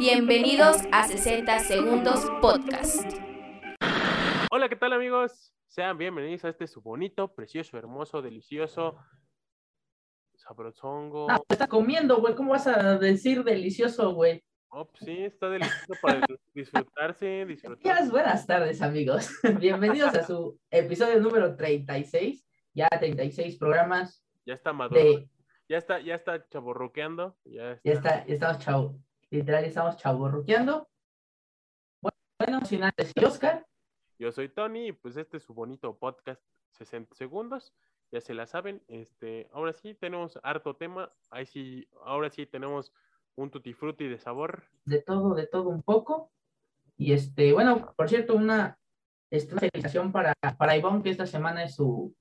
Bienvenidos a 60 Segundos Podcast. Hola, ¿qué tal amigos? Sean bienvenidos a este su bonito, precioso, hermoso, delicioso, sabrosongo. Ah, te estás comiendo, güey. ¿Cómo vas a decir delicioso, güey? Oh, pues sí, está delicioso para disfrutarse, disfrutar. Buenas tardes, amigos. Bienvenidos a su episodio número 36. Ya 36 programas. Ya está maduro. De, Ya está, ya está chaborroqueando. Ya está. ya está, ya estamos chavo. Literal, estamos chaborruqueando. Bueno, sin antes, Oscar. Yo soy Tony y pues este es su bonito podcast 60 segundos. Ya se la saben. Este, ahora sí tenemos harto tema. Ahí sí, ahora sí tenemos un tutti frutti de sabor. de todo, de todo un poco. Y este, bueno, por cierto, una, este, una felicitación para, para Ivonne, que esta semana es su,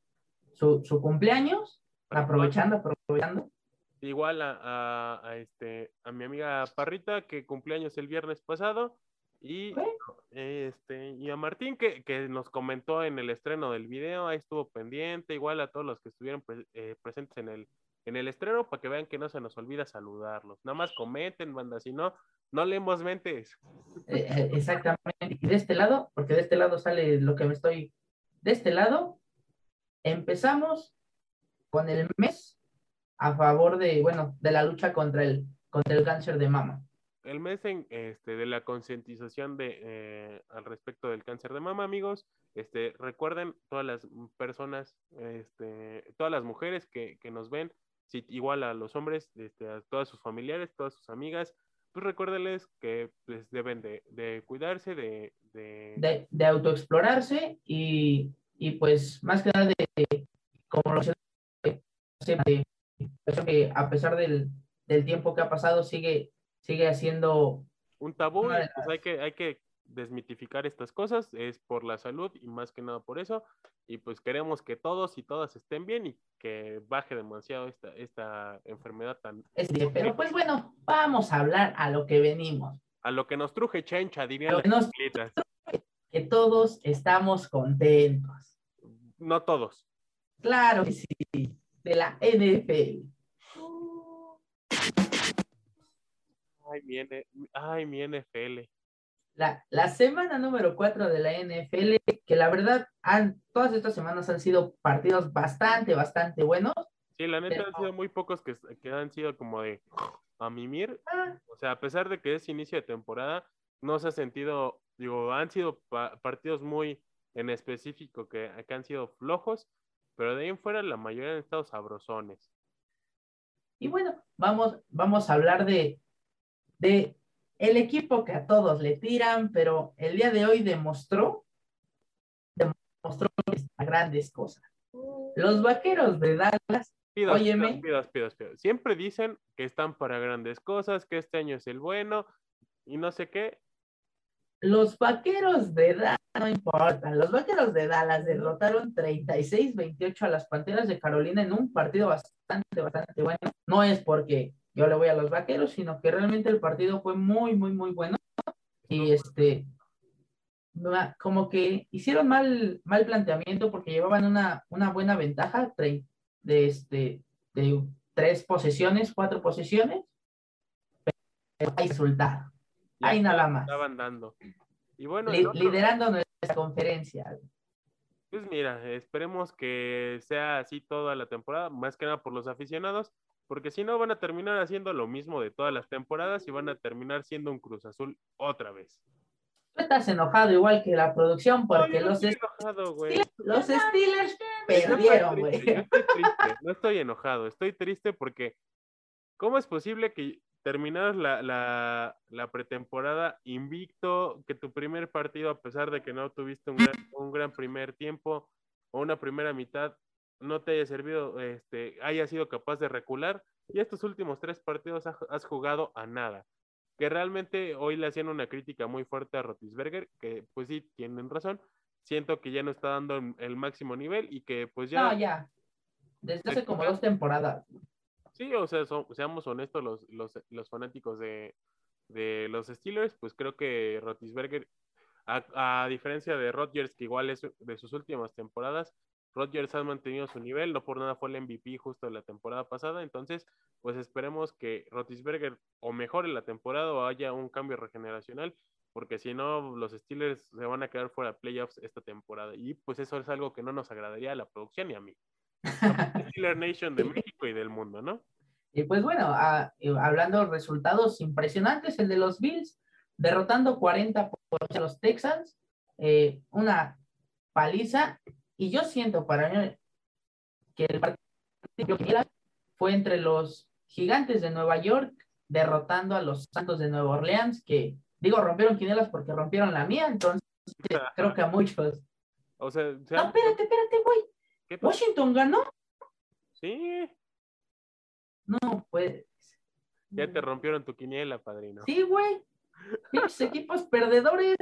su, su cumpleaños. Aprovechando, aprovechando. Igual a, a- a, este, a mi amiga Parrita, que cumpleaños el viernes pasado, y, este, y a Martín, que, que nos comentó en el estreno del video, ahí estuvo pendiente, igual a todos los que estuvieron pre- eh, presentes en el, en el estreno, para que vean que no se nos olvida saludarlos. Nada más comenten, banda, si no, no leemos mentes. Eh, eh, exactamente. Y de este lado, porque de este lado sale lo que me estoy. De este lado, empezamos con el mes a favor de, bueno, de la lucha contra el, contra el cáncer de mama. El mes en, este, de la concientización de eh, al respecto del cáncer de mama, amigos. Este, recuerden todas las personas, este, todas las mujeres que, que nos ven, si, igual a los hombres, este, a todas sus familiares, todas sus amigas, pues recuérdenles que pues, deben de, de cuidarse, de, de, de, de autoexplorarse y, y pues más que nada de, como lo mencioné, siempre, eso que a pesar del, del tiempo que ha pasado sigue, sigue haciendo, un tabú, de pues hay que, hay que desmitificar estas cosas, es por la salud y más que nada por eso, y pues queremos que todos y todas estén bien y que baje demasiado esta, esta enfermedad tan... este, pero pues bueno, vamos a hablar a lo que venimos, A lo que nos truje chencha, dirían las que nos- abuelitas. que todos estamos contentos. No todos. Claro que sí, de la NFL. Ay, mi, N- ay, mi NFL. La, la semana número 4 de la NFL, que la verdad, han, todas estas semanas han sido partidos bastante, bastante buenos. Sí, la neta han sido muy pocos que, que han sido como de a mimir. Ah, O sea, a pesar de que es inicio de temporada, no se ha sentido, digo, han sido pa- partidos muy en específico que, que han sido flojos, pero de ahí en fuera la mayoría han estado sabrosones. Y bueno, vamos, vamos a hablar de, de el equipo que a todos le tiran, pero el día de hoy demostró, demostró grandes cosas. Los vaqueros de Dallas, Pidas, Óyeme. pidas, pidas, pidas. Siempre dicen que están para grandes cosas, que este año es el bueno y no sé qué. Los vaqueros de Dallas, no importa, los vaqueros de Dallas derrotaron 36-28 a las Panteras de Carolina en un partido bastante, bastante bueno. No es porque yo le voy a los vaqueros, sino que realmente el partido fue muy, muy, muy bueno. Y este, como que hicieron mal, mal planteamiento porque llevaban una, una buena ventaja de, este, de tres posesiones, cuatro posesiones. Pero. Ya Ahí nada más. Estaban dando. Y bueno, Li- el otro- liderando nuestra conferencia. Pues mira, esperemos que sea así toda la temporada, más que nada por los aficionados, porque si no van a terminar haciendo lo mismo de todas las temporadas y van a terminar siendo un Cruz Azul otra vez. Tú estás enojado igual que la producción porque No, yo no los, enojado, Steelers perdieron, güey. no estoy enojado, estoy triste porque ¿cómo es posible que terminaras la, la, la pretemporada invicto, que tu primer partido, a pesar de que no tuviste un gran, un gran primer tiempo o una primera mitad, no te haya servido, este, haya sido capaz de recular y estos últimos tres partidos ha- has jugado a nada? Que realmente hoy le hacían una crítica muy fuerte a Rotisberger, que pues sí, tienen razón, siento que ya no está dando el- el máximo nivel y que pues ya... No, ya. Desde hace como dos temporadas. Sí, o sea, seamos honestos, los, los, los fanáticos de, de los Steelers, pues creo que Rotisberger, a, a diferencia de Rodgers, que igual es de sus últimas temporadas, Rodgers ha mantenido su nivel, no por nada fue el MVP justo de la temporada pasada, entonces pues esperemos que Rotisberger o mejore la temporada o haya un cambio regeneracional, porque si no, los Steelers se van a quedar fuera de playoffs esta temporada. Y pues eso es algo que no nos agradaría a la producción y a mí. Steeler Nation de México y del mundo, ¿no? Y pues bueno, a, hablando de resultados impresionantes, el de los Bills, derrotando 40 por los Texans, eh, una paliza, y yo siento para mí que el partido fue entre los gigantes de Nueva York derrotando a los Santos de Nueva Orleans, que digo, rompieron quinielas porque rompieron la mía, entonces creo que a muchos. O sea, No, espérate, espérate, güey. Washington ganó. Sí. No, pues. Ya te rompieron tu quiniela, padrino. Sí, güey. equipos perdedores.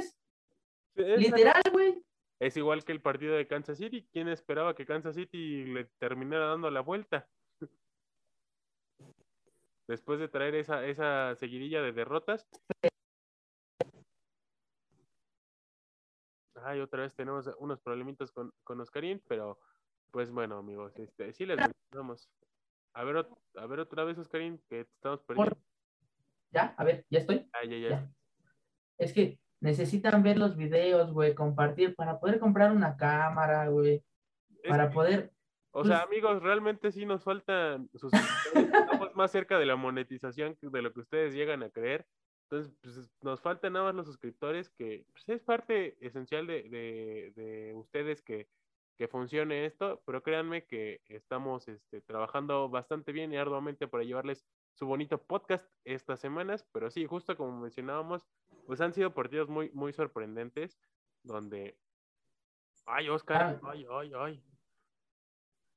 Literal, güey. Es igual que el partido de Kansas City. ¿Quién esperaba que Kansas City le terminara dando la vuelta? Después de traer esa, esa seguidilla de derrotas. Ay, otra vez tenemos unos problemitas con, con Oscarín, pero pues bueno, amigos, este, sí les mencionamos. A ver, a ver otra vez, Oscarín, que estamos perdiendo. Ya, a ver, ya estoy. Ah, ya, ya. Es que necesitan ver los videos, güey, compartir para poder comprar una cámara, güey. Para poder. O sea, pues amigos, realmente sí nos faltan sus Estamos más cerca de la monetización de lo que ustedes llegan a creer. Entonces, pues, nos faltan nada más los suscriptores, que pues, es parte esencial de, de, de ustedes que que funcione esto, pero créanme que estamos este, trabajando bastante bien y arduamente para llevarles su bonito podcast estas semanas, pero sí, justo como mencionábamos, pues han sido partidos muy, muy sorprendentes, donde... Ay, Oscar, ah. ay, ay, ay.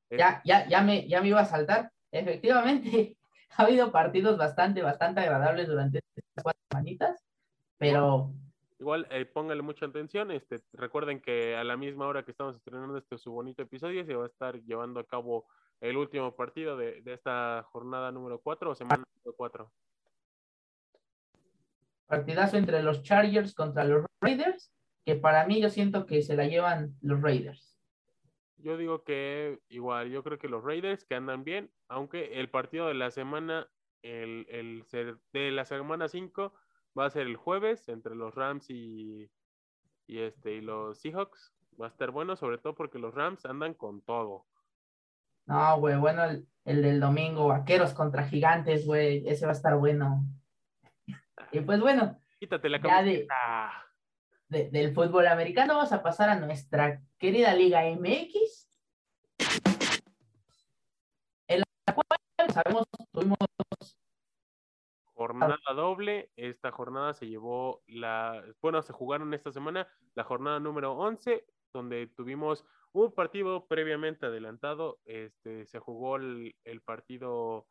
Ya, ya, ya me, ya me iba a saltar. Efectivamente, ha habido partidos bastante, bastante agradables durante estas cuatro semanitas, pero Igual, eh, póngale mucha atención. Este, recuerden que a la misma hora que estamos estrenando este su bonito episodio, se va a estar llevando a cabo el último partido de, esta jornada número 4 o semana número 4. Partidazo entre los Chargers contra los Raiders, que para mí yo siento que se la llevan los Raiders. Yo digo que igual, yo creo que los Raiders que andan bien, aunque el partido de la semana, el, el de la semana 5 va a ser el jueves entre los Rams y, y, este, y los Seahawks. Va a estar bueno, sobre todo porque los Rams andan con todo. No, güey, bueno, el, del domingo, vaqueros contra gigantes, güey, ese va a estar bueno. Y pues bueno, quítate la camiseta. De, del fútbol americano, vamos a pasar a nuestra querida Liga MX. En la cual sabemos, tuvimos jornada doble. Esta jornada se llevó la, bueno, se jugaron esta semana la jornada número 11, donde tuvimos un partido previamente adelantado. Este, se jugó el, partido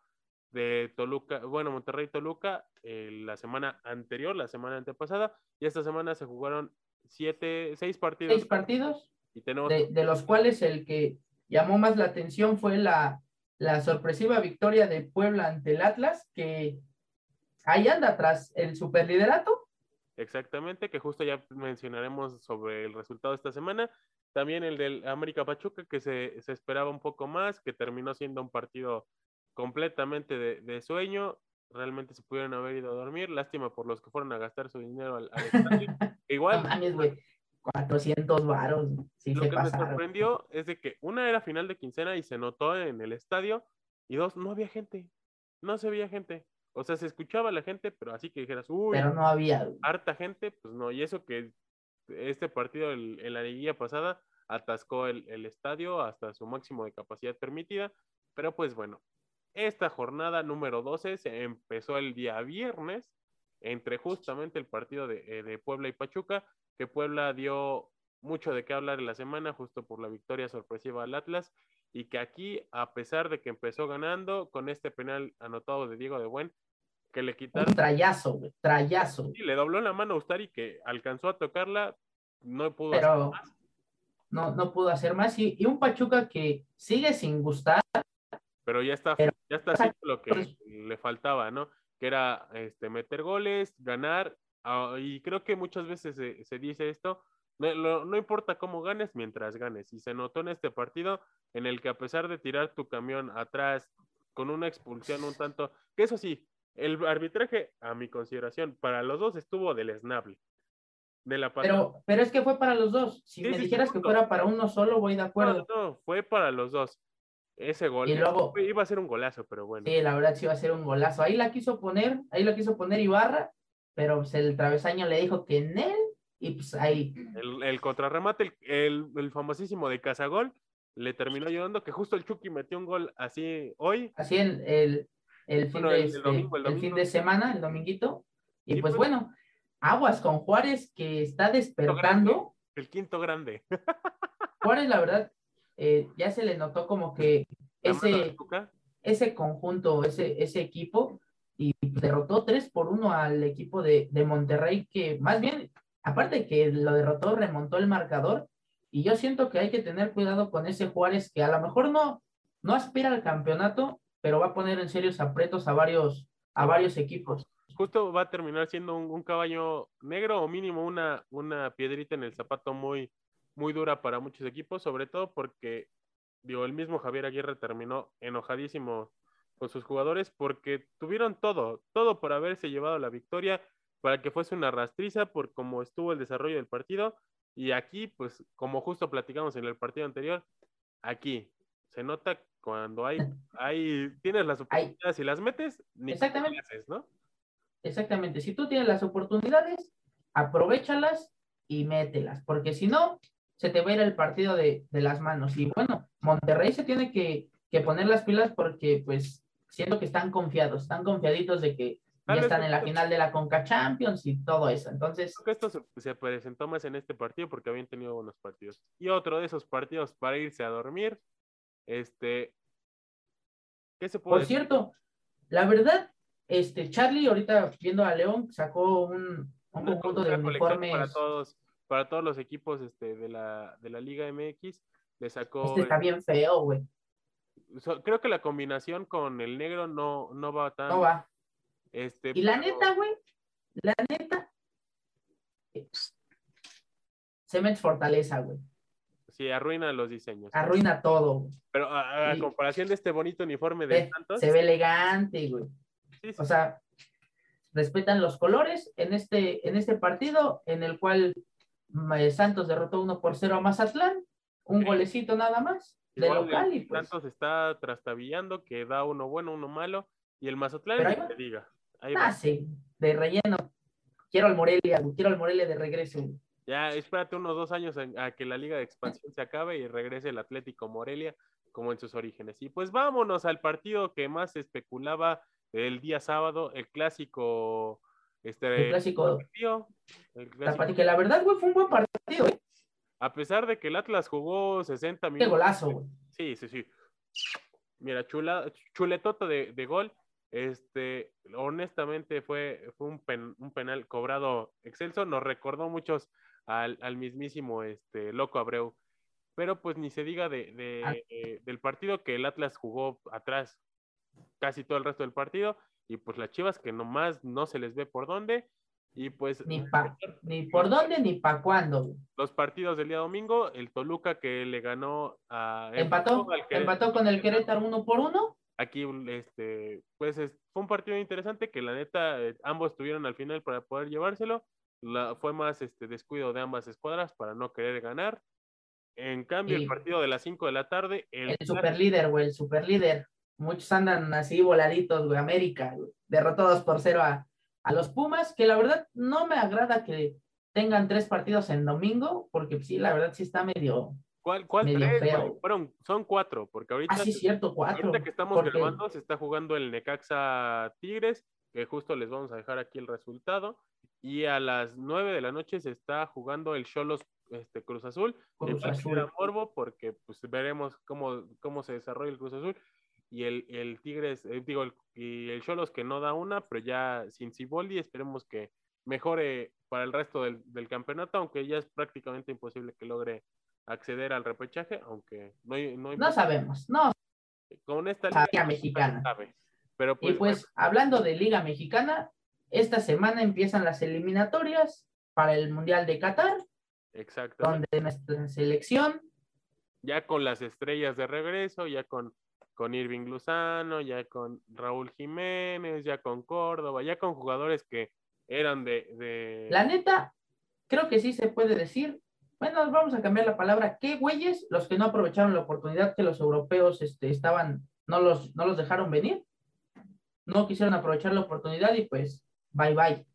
de Toluca, bueno, Monterrey Toluca la semana anterior, la semana antepasada, y esta semana se jugaron siete, seis partidos. Seis partidos. Y tenemos... de, los cuales el que llamó más la atención fue la, la sorpresiva victoria de Puebla ante el Atlas, que ahí anda atrás el superliderato. Exactamente, que justo ya mencionaremos sobre el resultado de esta semana. También el del América Pachuca, que se, esperaba un poco más, que terminó siendo un partido completamente de, sueño. Realmente se pudieron haber ido a dormir. Lástima por los que fueron a gastar su dinero al, estadio. Igual. 400 varos. lo que me sorprendió es de que una era final de quincena y se notó en el estadio, y dos, no había gente. No se veía gente. O sea, se escuchaba la gente, pero así que dijeras, uy, pero no había harta gente, pues no. Y eso que este partido en la liguilla pasada atascó el, estadio hasta su máximo de capacidad permitida. Pero pues bueno, esta jornada número 12 se empezó el día viernes entre justamente el partido de, eh, de, Puebla y Pachuca, que Puebla dio mucho de qué hablar en la semana, justo por la victoria sorpresiva al Atlas, y que aquí, a pesar de que empezó ganando con este penal anotado de Diego de Buen, que le quitaron. Un trayazo, güey, trayazo. Sí, le dobló la mano a Ustari que alcanzó a tocarla, no pudo hacer más. No, no pudo hacer más. Y, un Pachuca que sigue sin gustar. Pero ya está, ya está haciendo lo que le faltaba, ¿no? Que era este, meter goles, ganar. Ah, y creo que muchas veces se, se dice esto, no, importa cómo ganes mientras ganes. Y se notó en este partido en el que a pesar de tirar tu camión atrás con una expulsión un tanto, que eso sí, el arbitraje, a mi consideración, para los dos estuvo del esnable. De la pero, pero es que fue para los dos. Si me dijeras que fuera para uno solo, voy de acuerdo. No, no, fue para los dos. Ese gol y luego, iba a ser un golazo, pero bueno. Sí, la verdad sí iba a ser un golazo. Ahí la quiso poner, ahí la quiso poner Ibarra, pero pues, el travesaño le dijo que en él, y pues ahí. El, el contrarremate, el, el, famosísimo de Casagol, le terminó ayudando, que justo el Chucky metió un gol así hoy. Así en el, el, fin, de, este, el, fin de semana, el dominguito. Y, pues, pues, bueno, aguas con Juárez que está despertando. el quinto grande. Juárez, la verdad, eh, ya se le notó como que ese, ese conjunto, ese, ese equipo, y derrotó 3 por 1 al equipo de, de Monterrey, que más bien, aparte que lo derrotó, remontó el marcador, y yo siento que hay que tener cuidado con ese Juárez que a lo mejor no, no aspira al campeonato, pero va a poner en serios apretos a varios, a varios equipos. Justo va a terminar siendo un, caballo negro o mínimo una, una piedrita en el zapato muy, muy dura para muchos equipos, sobre todo porque digo, el mismo Javier Aguirre terminó enojadísimo con sus jugadores porque tuvieron todo, todo por haberse llevado la victoria, para que fuese una rastriza por cómo estuvo el desarrollo del partido. Y aquí, pues, como justo platicamos en el partido anterior, aquí se nota cuando hay, hay tienes las oportunidades y las metes, ni Exactamente. ¿no? Exactamente. Si tú tienes las oportunidades, aprovechalas y mételas, porque si no, se te va a ir el partido de, las manos. Y bueno, Monterrey se tiene que, poner las pilas porque pues siento que están confiados, están confiaditos de que ya están en la final de la Conca Champions y todo eso. Entonces. Creo que esto se, presentó más en este partido porque habían tenido buenos partidos. Y otro de esos partidos para irse a dormir. Este. ¿Qué se puede Por cierto, la verdad, este, Charlie, ahorita viendo a León, sacó un, un conjunto de uniformes. Para todos para todos los equipos este, de, la, de la Liga MX. Le sacó. Este está bien feo, güey. creo que la combinación con el negro no, no va tan. No va. Este, y la neta, güey, la neta. Cement Fortaleza, güey. Sí, arruina los diseños. Arruina todo. Pero a, comparación de este bonito uniforme de Santos. Se ve elegante, güey. O sea, respetan los colores en este, en este partido en el cual Santos derrotó 1 por 0 a Mazatlán, un golecito nada más de local. Y pues... Santos está trastabillando, que da uno bueno, uno malo, y el Mazatlán, te diga. Ah, sí, de relleno. Quiero al Morelia, quiero al Morelia de regreso. Ya, espérate unos dos años a que la Liga de Expansión se acabe y regrese el Atlético Morelia como en sus orígenes. Y pues vámonos al partido que más se especulaba el día sábado, el clásico este, el clásico. El Que la verdad, güey, fue un buen partido, ¿eh? A pesar de que el Atlas jugó 60 minutos. Qué golazo, güey. Sí, sí, sí. Mira, chula, chuletota de, de gol. Este, honestamente fue, fue un, un, penal cobrado excelso. Nos recordó muchos al, al, mismísimo este, Loco Abreu. Pero pues ni se diga de, de, ah. eh, del partido que el Atlas jugó atrás casi todo el resto del partido y pues las Chivas que nomás no se les ve por dónde. Y pues. Ni, ni por dónde ni para cuándo. Los partidos del día domingo, el Toluca que le ganó a. Empató, empató con el Querétaro uno por uno. Aquí, este, pues fue un partido interesante que la neta eh, ambos tuvieron al final para poder llevárselo. La, fue más este descuido de ambas escuadras para no querer ganar. En cambio, el partido de las 5 de la tarde. El, el superlíder, güey, el superlíder muchos andan así voladitos, güey, América, derrotados por cero a, los Pumas, que la verdad no me agrada que tengan tres partidos en domingo, porque sí, la verdad sí está medio. ¿Cuál, cuál tres? Fueron, son cuatro, porque ahorita. Ah, sí, cierto, cuatro. Ahorita que estamos grabando, se está jugando el Necaxa Tigres, que justo les vamos a dejar aquí el resultado. Y a las nueve de la noche se está jugando el Cholos este, Cruz Azul. Cruz Azul. Morbo, porque pues veremos cómo, cómo se desarrolla el Cruz Azul y el, el Tigres, eh, digo, el, y el Cholos que no da una, pero ya sin Ciboldi, esperemos que mejore para el resto del, del, campeonato, aunque ya es prácticamente imposible que logre acceder al repechaje, aunque no No, no sabemos, no. Con esta Liga Mexicana. Pero pues, y pues, hablando de Liga Mexicana, esta semana empiezan las eliminatorias para el Mundial de Qatar. Exacto. Donde nuestra selección. Ya con las estrellas de regreso, ya con con Irving Luzano, ya con Raúl Jiménez, ya con Córdoba, ya con jugadores que eran de... de... La neta, creo que sí se puede decir. Bueno, vamos a cambiar la palabra. ¿Qué güeyes los que no aprovecharon la oportunidad que los europeos este, estaban, no los, no los dejaron venir? No quisieron aprovechar la oportunidad y pues, bye bye.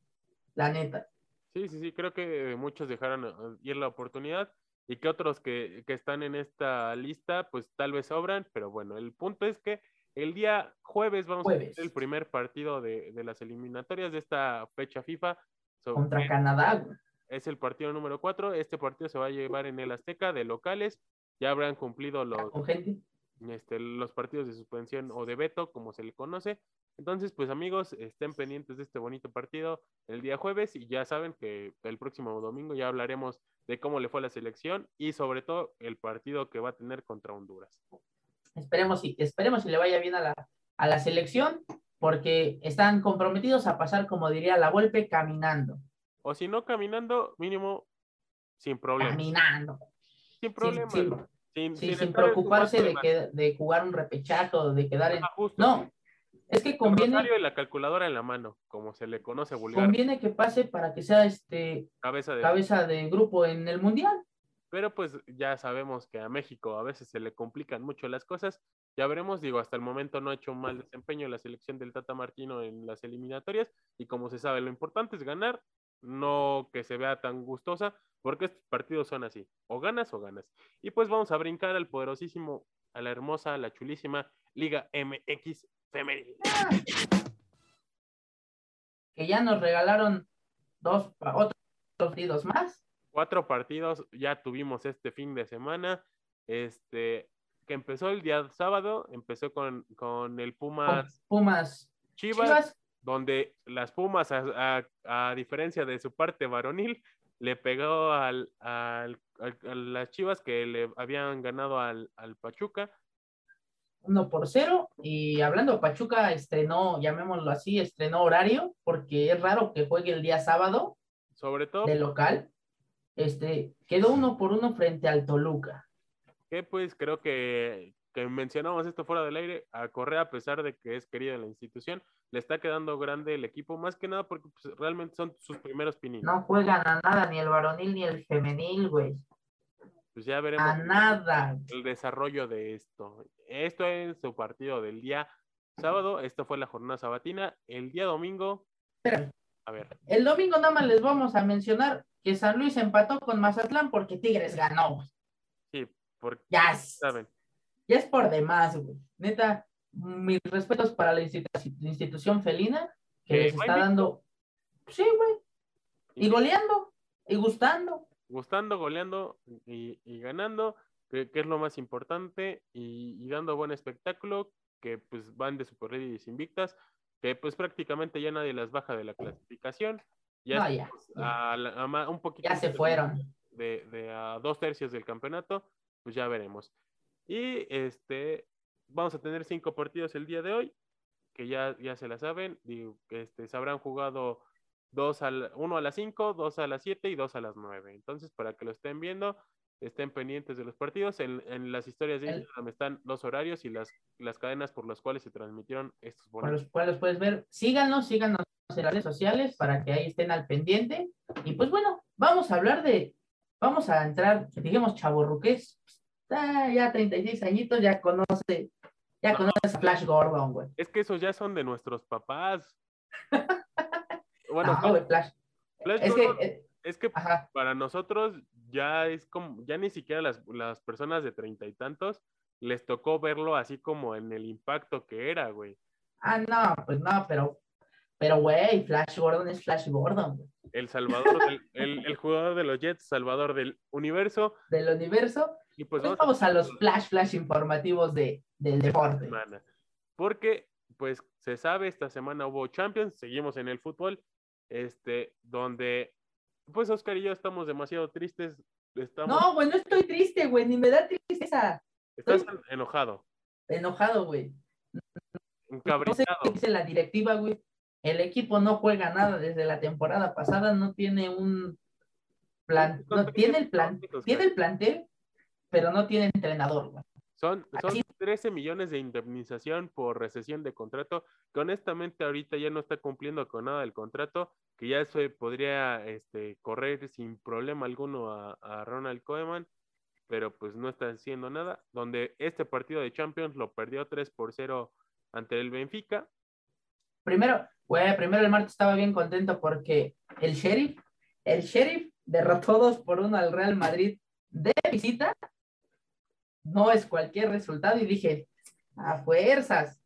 La neta. Sí, sí, sí, creo que muchos dejaron eh, ir la oportunidad y que otros que, que, están en esta lista, pues tal vez sobran, pero bueno, el punto es que el día jueves vamos jueves. a tener el primer partido de, de, las eliminatorias de esta fecha FIFA. Contra Canadá. Es el partido número 4, este partido se va a llevar en el Azteca de locales, ya habrán cumplido los, este, los partidos de suspensión o de veto, como se le conoce. Entonces, pues amigos, estén pendientes de este bonito partido el día jueves y ya saben que el próximo domingo ya hablaremos de cómo le fue a la selección y sobre todo el partido que va a tener contra Honduras. Esperemos y esperemos si le vaya bien a la, a la selección porque están comprometidos a pasar, como diría la Volpe, caminando. O si no caminando, mínimo sin problema. Caminando. Sin problema. Sin, sin, sin, sin, sin preocuparse de, que, de jugar un repechaje o de quedar en... Ah, no, es que conviene... El y la calculadora en la mano, como se le conoce vulgar. Conviene que pase para que sea este cabeza de, cabeza de grupo en el Mundial. Pero pues ya sabemos que a México a veces se le complican mucho las cosas. Ya veremos, digo, hasta el momento no ha hecho un mal desempeño la selección del Tata Martino en las eliminatorias y como se sabe, lo importante es ganar, no que se vea tan gustosa, porque estos partidos son así, o ganas o ganas. Y pues vamos a brincar al poderosísimo, a la hermosa, a la chulísima Liga MX femenil. Que ya nos regalaron dos otros partidos más. Cuatro partidos ya tuvimos este fin de semana. Este que empezó el día sábado, empezó con, con el Pumas, Pumas Chivas, Chivas, donde las Pumas, a, a, a, diferencia de su parte varonil, le pegó al, al, a las Chivas que le habían ganado al, al Pachuca 1 por 0. Y hablando, Pachuca estrenó, llamémoslo así, estrenó horario, porque es raro que juegue el día sábado. Sobre todo. De local. Este, quedó uno por uno frente al Toluca. Que pues creo que, que mencionamos esto fuera del aire, a Correa, a pesar de que es querida la institución, le está quedando grande el equipo, más que nada porque pues, realmente son sus primeros pininos. No juegan a nada, ni el varonil ni el femenil, güey. Pues ya veremos a nada. el desarrollo de esto. Esto es su partido del día sábado. Esta fue la jornada sabatina. El día domingo. Pero, a ver. El domingo nada más les vamos a mencionar que San Luis empató con Mazatlán porque Tigres ganó. Sí, porque ya saben. Ya es por demás, güey. Neta, mis respetos para la institución felina que les está dando. Sí, güey. Y goleando. Y gustando gustando, goleando y, y ganando, que, que, es lo más importante, y, y, dando buen espectáculo, que pues van de Super Ladies invictas, que pues prácticamente ya nadie las baja de la clasificación. Ya, no, ya, ya. A, la, a, un poquito ya se fueron. De, de a dos tercios del campeonato, pues ya veremos. Y este, vamos a tener cinco partidos el día de hoy, que ya, ya se la saben, digo, que este, se habrán jugado dos al, uno a las 5, dos a las 7 y dos a las 9. Entonces, para que lo estén viendo, estén pendientes de los partidos. En, en las historias de Instagram están los horarios y las, las cadenas por las cuales se transmitieron estos bonitos. Por los cuales puedes ver. Síganos, síganos en las redes sociales para que ahí estén al pendiente. Y pues bueno, vamos a hablar de, vamos a entrar, digamos, chaborruques. Ah, ya 36 añitos, ya conoce, ya no, conoce a Flash Gordon, güey. Es que esos ya son de nuestros papás. bueno, güey, Flash. Flash es, Gordon, que, eh, es que ajá. para nosotros ya es como, ya ni siquiera las, las personas de treinta y tantos les tocó verlo así como en el impacto que era, güey. Ah, no, pues no, pero, pero, güey, Flash Gordon es Flash Gordon. El salvador, del, el, el, jugador de los Jets, salvador del universo. Del universo. Y pues, pues vamos, a, a los flash, flash informativos de, del deporte. Semana. Porque, pues, se sabe, esta semana hubo Champions, seguimos en el fútbol, este, donde, pues, Oscar y yo estamos demasiado tristes. Estamos... No, güey, no estoy triste, güey, ni me da tristeza. Estás estoy... enojado. Enojado, güey. Encabritado. No sé qué dice la directiva, güey. El equipo no juega nada desde la temporada pasada, no tiene un plan, no, tiene el plan, tiene el plantel, pero no tiene entrenador, güey. Son, son, 13 millones de indemnización por recesión de contrato, que honestamente ahorita ya no está cumpliendo con nada del contrato, que ya se podría este, correr sin problema alguno a, a Ronald Koeman, pero pues no está haciendo nada, donde este partido de Champions lo perdió 3 por 0 ante el Benfica. Primero, güey, primero el martes estaba bien contento porque el Sheriff, el Sheriff derrotó 2 por 1 al Real Madrid de visita. No es cualquier resultado y dije, a fuerzas.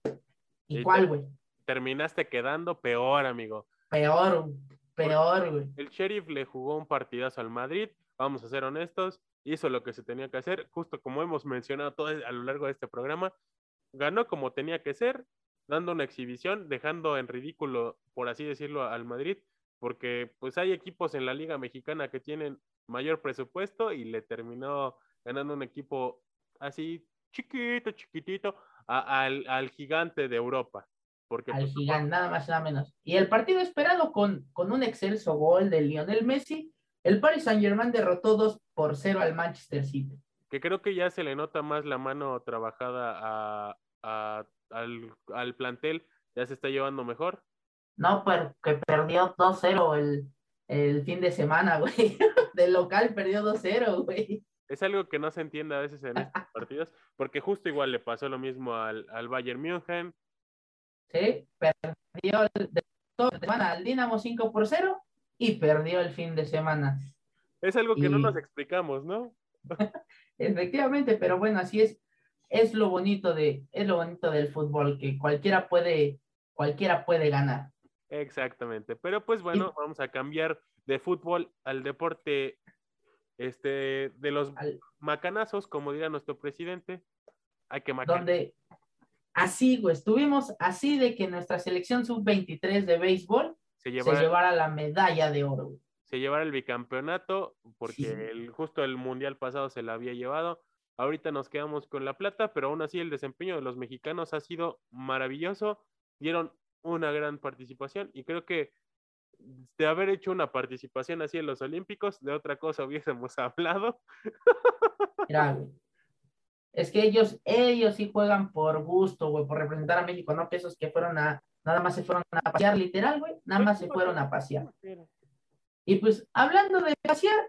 ¿Y Sí, cuál, güey? Terminaste quedando peor, amigo. Peor, peor, güey. El Sheriff le jugó un partidazo al Madrid, vamos a ser honestos, hizo lo que se tenía que hacer, justo como hemos mencionado todo a lo largo de este programa, ganó como tenía que ser, dando una exhibición, dejando en ridículo, por así decirlo, al Madrid, porque pues hay equipos en la Liga Mexicana que tienen mayor presupuesto y le terminó ganando un equipo así chiquito, chiquitito, a- al, al gigante de Europa. Porque Al pues, gigante, nada más nada menos. Y el partido esperado con, con un excelso gol de Lionel Messi, el Paris Saint-Germain derrotó 2 por 0 al Manchester City. que creo que ya se le nota más la mano trabajada a, a- al, al plantel, ya se está llevando mejor. No, pero que perdió 2-0 el, el fin de semana, güey. Del local perdió 2-0, güey. Es algo que no se entiende a veces en estos partidos, porque justo igual le pasó lo mismo al, al Bayern München. Sí, perdió el de toda la semana al Dinamo 5 por 0 y perdió el fin de semana. Es algo que no nos explicamos, ¿no? Efectivamente, pero bueno, así es. Es lo bonito de, es lo bonito del fútbol, que cualquiera puede, cualquiera puede ganar. Exactamente. Pero pues bueno, vamos a cambiar de fútbol al deporte este, de los Al- macanazos, como dirá nuestro presidente. Hay que macanar. donde así, güey, estuvimos así de que nuestra selección sub-23 de béisbol Se llevara la medalla de oro. güey. se llevará el bicampeonato, porque Sí. el, justo el mundial pasado se la había llevado. Ahorita nos quedamos con la plata, pero aún así el desempeño de los mexicanos ha sido maravilloso. Dieron una gran participación y creo que de haber hecho una participación así en los Olímpicos, de otra cosa hubiésemos hablado. Mira. Es que ellos, ellos sí juegan por gusto, güey, por representar a México, no que esos que fueron a, nada más se fueron a pasear, literal, güey, nada más se fueron a pasear. Y pues, hablando de pasear,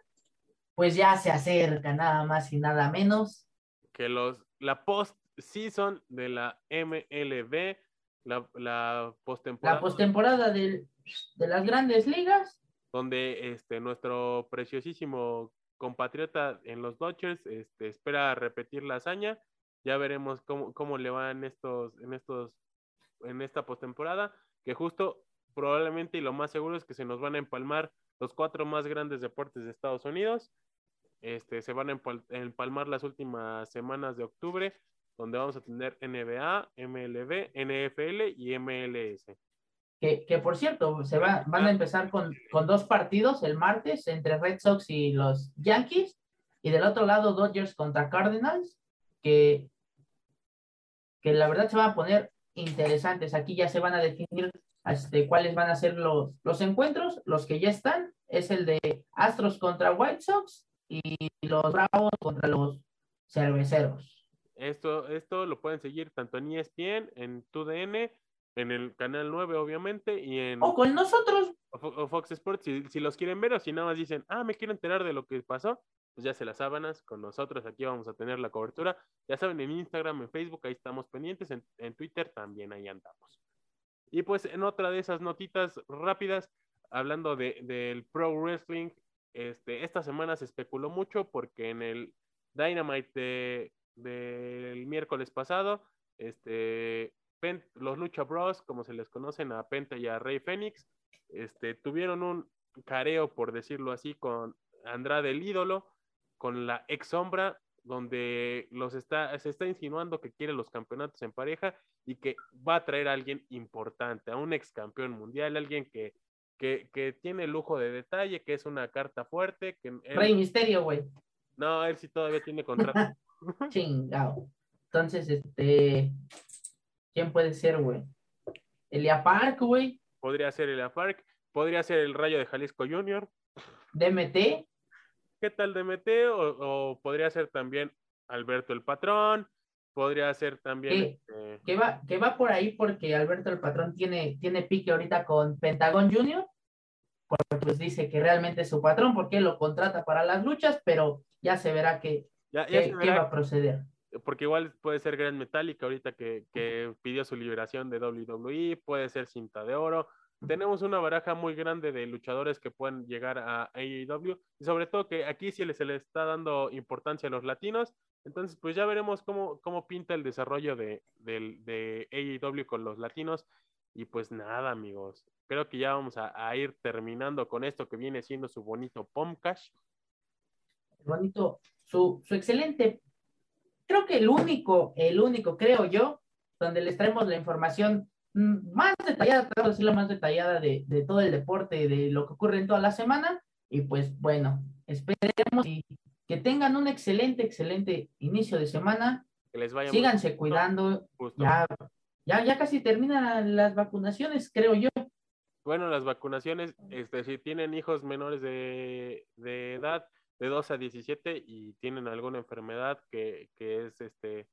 pues ya se acerca nada más y nada menos. Que los, la post-season de la MLB, la, la postemporada. La postemporada del- de las grandes ligas, donde este, nuestro preciosísimo compatriota en los Dodgers este, espera repetir la hazaña. Ya veremos cómo, cómo le va en estos, en estos, en esta postemporada, que justo probablemente y lo más seguro es que se nos van a empalmar los cuatro más grandes deportes de Estados Unidos. Este, se van a empal- empalmar las últimas semanas de octubre, donde vamos a tener NBA, MLB, NFL y MLS. que, que por cierto, se va, van a empezar con, con dos partidos el martes entre Red Sox y los Yankees, y del otro lado Dodgers contra Cardinals, que, que la verdad se van a poner interesantes. Aquí ya se van a definir este, cuáles van a ser los, los encuentros. Los que ya están es el de Astros contra White Sox y los Bravos contra los Cerveceros. Esto, esto lo pueden seguir tanto en ESPN, en TUDN, en el canal 9, obviamente, y en O con nosotros, o Fo- o Fox Sports. Si, si los quieren ver o si nada más dicen, ah, me quiero enterar de lo que pasó, pues ya se las sábanas con nosotros. Aquí vamos a tener la cobertura. Ya saben, en Instagram, en Facebook, ahí estamos pendientes. En, en Twitter también ahí andamos. Y pues en otra de esas notitas rápidas, hablando de, del Pro Wrestling, este, esta semana se especuló mucho porque en el Dynamite de- del miércoles pasado, este, los Lucha Bros, como se les conocen a Penta y a Rey Fénix, este, tuvieron un careo, por decirlo así, con Andrade el ídolo, con la ex sombra, donde los está, se está insinuando que quiere los campeonatos en pareja y que va a traer a alguien importante, a un ex campeón mundial, alguien que, que, que tiene lujo de detalle, que es una carta fuerte, que él- Rey Misterio, güey. no, él sí todavía tiene contrato. Chingado. Entonces, este, ¿quién puede ser, güey? Elia Park, güey, podría ser el Park, podría ser el Rayo de Jalisco Junior, DMT, ¿qué tal DMT? O, o podría ser también Alberto el Patrón, podría ser también. Que, este, que va, que va por ahí porque Alberto el patrón tiene, tiene pique ahorita con Pentagon Junior, porque pues dice que realmente es su patrón, porque él lo contrata para las luchas, pero ya se verá que, ya, ya que- se verá va a proceder. porque igual puede ser Gran Metallica ahorita que, que pidió su liberación de WWE, puede ser Cinta de Oro. Tenemos una baraja muy grande de luchadores que pueden llegar a AEW y sobre todo que aquí sí se le está dando importancia a los latinos. Entonces, pues ya veremos cómo, cómo pinta el desarrollo de, del- de AEW con los latinos. Y pues nada, amigos. Creo que ya vamos a, ir terminando con esto que viene siendo su bonito Pomcash. bonito, su, su excelente, creo que el único, el único, creo yo, donde les traemos la información mm, más detallada, trato de decirlo más detallada de, de todo el deporte, de lo que ocurre en toda la semana. Y pues bueno, esperemos y que tengan un excelente, excelente inicio de semana. Que les vaya Síganse cuidando. Ya, ya, ya casi terminan las vacunaciones, creo yo. Bueno, las vacunaciones, este, si tienen hijos menores de, de edad, de 2 a 17, y tienen alguna enfermedad que, que es este,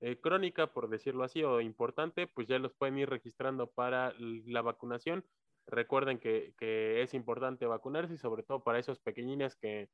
eh, crónica, por decirlo así, o importante, pues ya los pueden ir registrando para la vacunación. Recuerden que, que es importante vacunarse y sobre todo para esos pequeñines que,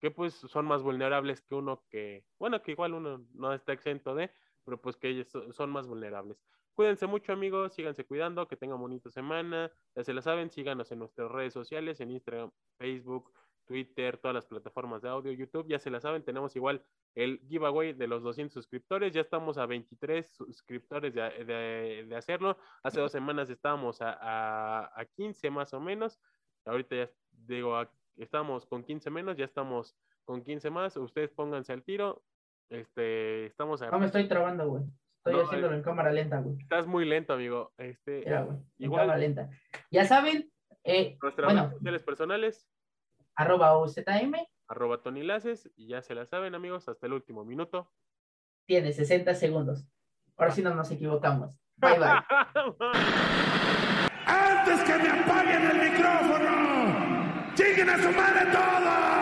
que pues son más vulnerables que uno que, bueno, que igual uno no está exento de, pero pues que ellos so- son más vulnerables. Cuídense mucho amigos, síganse cuidando, que tengan bonita semana, ya se la saben, síganos en nuestras redes sociales, en Instagram, Facebook, Twitter, todas las plataformas de audio, YouTube, ya se la saben, tenemos igual el giveaway de los 200 suscriptores, ya estamos a 23 suscriptores de, de- de hacerlo, hace dos semanas estábamos a, a, a 15 más o menos, ahorita ya digo, a- estamos con 15 menos, ya estamos con 15 más, ustedes pónganse al tiro, este, estamos a... No me estoy trabando, güey. Estoy No, haciéndolo eh. en cámara lenta, güey. Estás muy lento, amigo. Este, güey, en igual- cámara lenta. Ya saben, eh, nuestras bueno. redes personales, arroba OZM, arroba Tony Laces, y ya se la saben, amigos, hasta el último minuto. tiene 60 segundos. Ahora sí no nos equivocamos. Bye, bye. ¡Antes que me apaguen el micrófono! ¡Lleguen a su madre todos!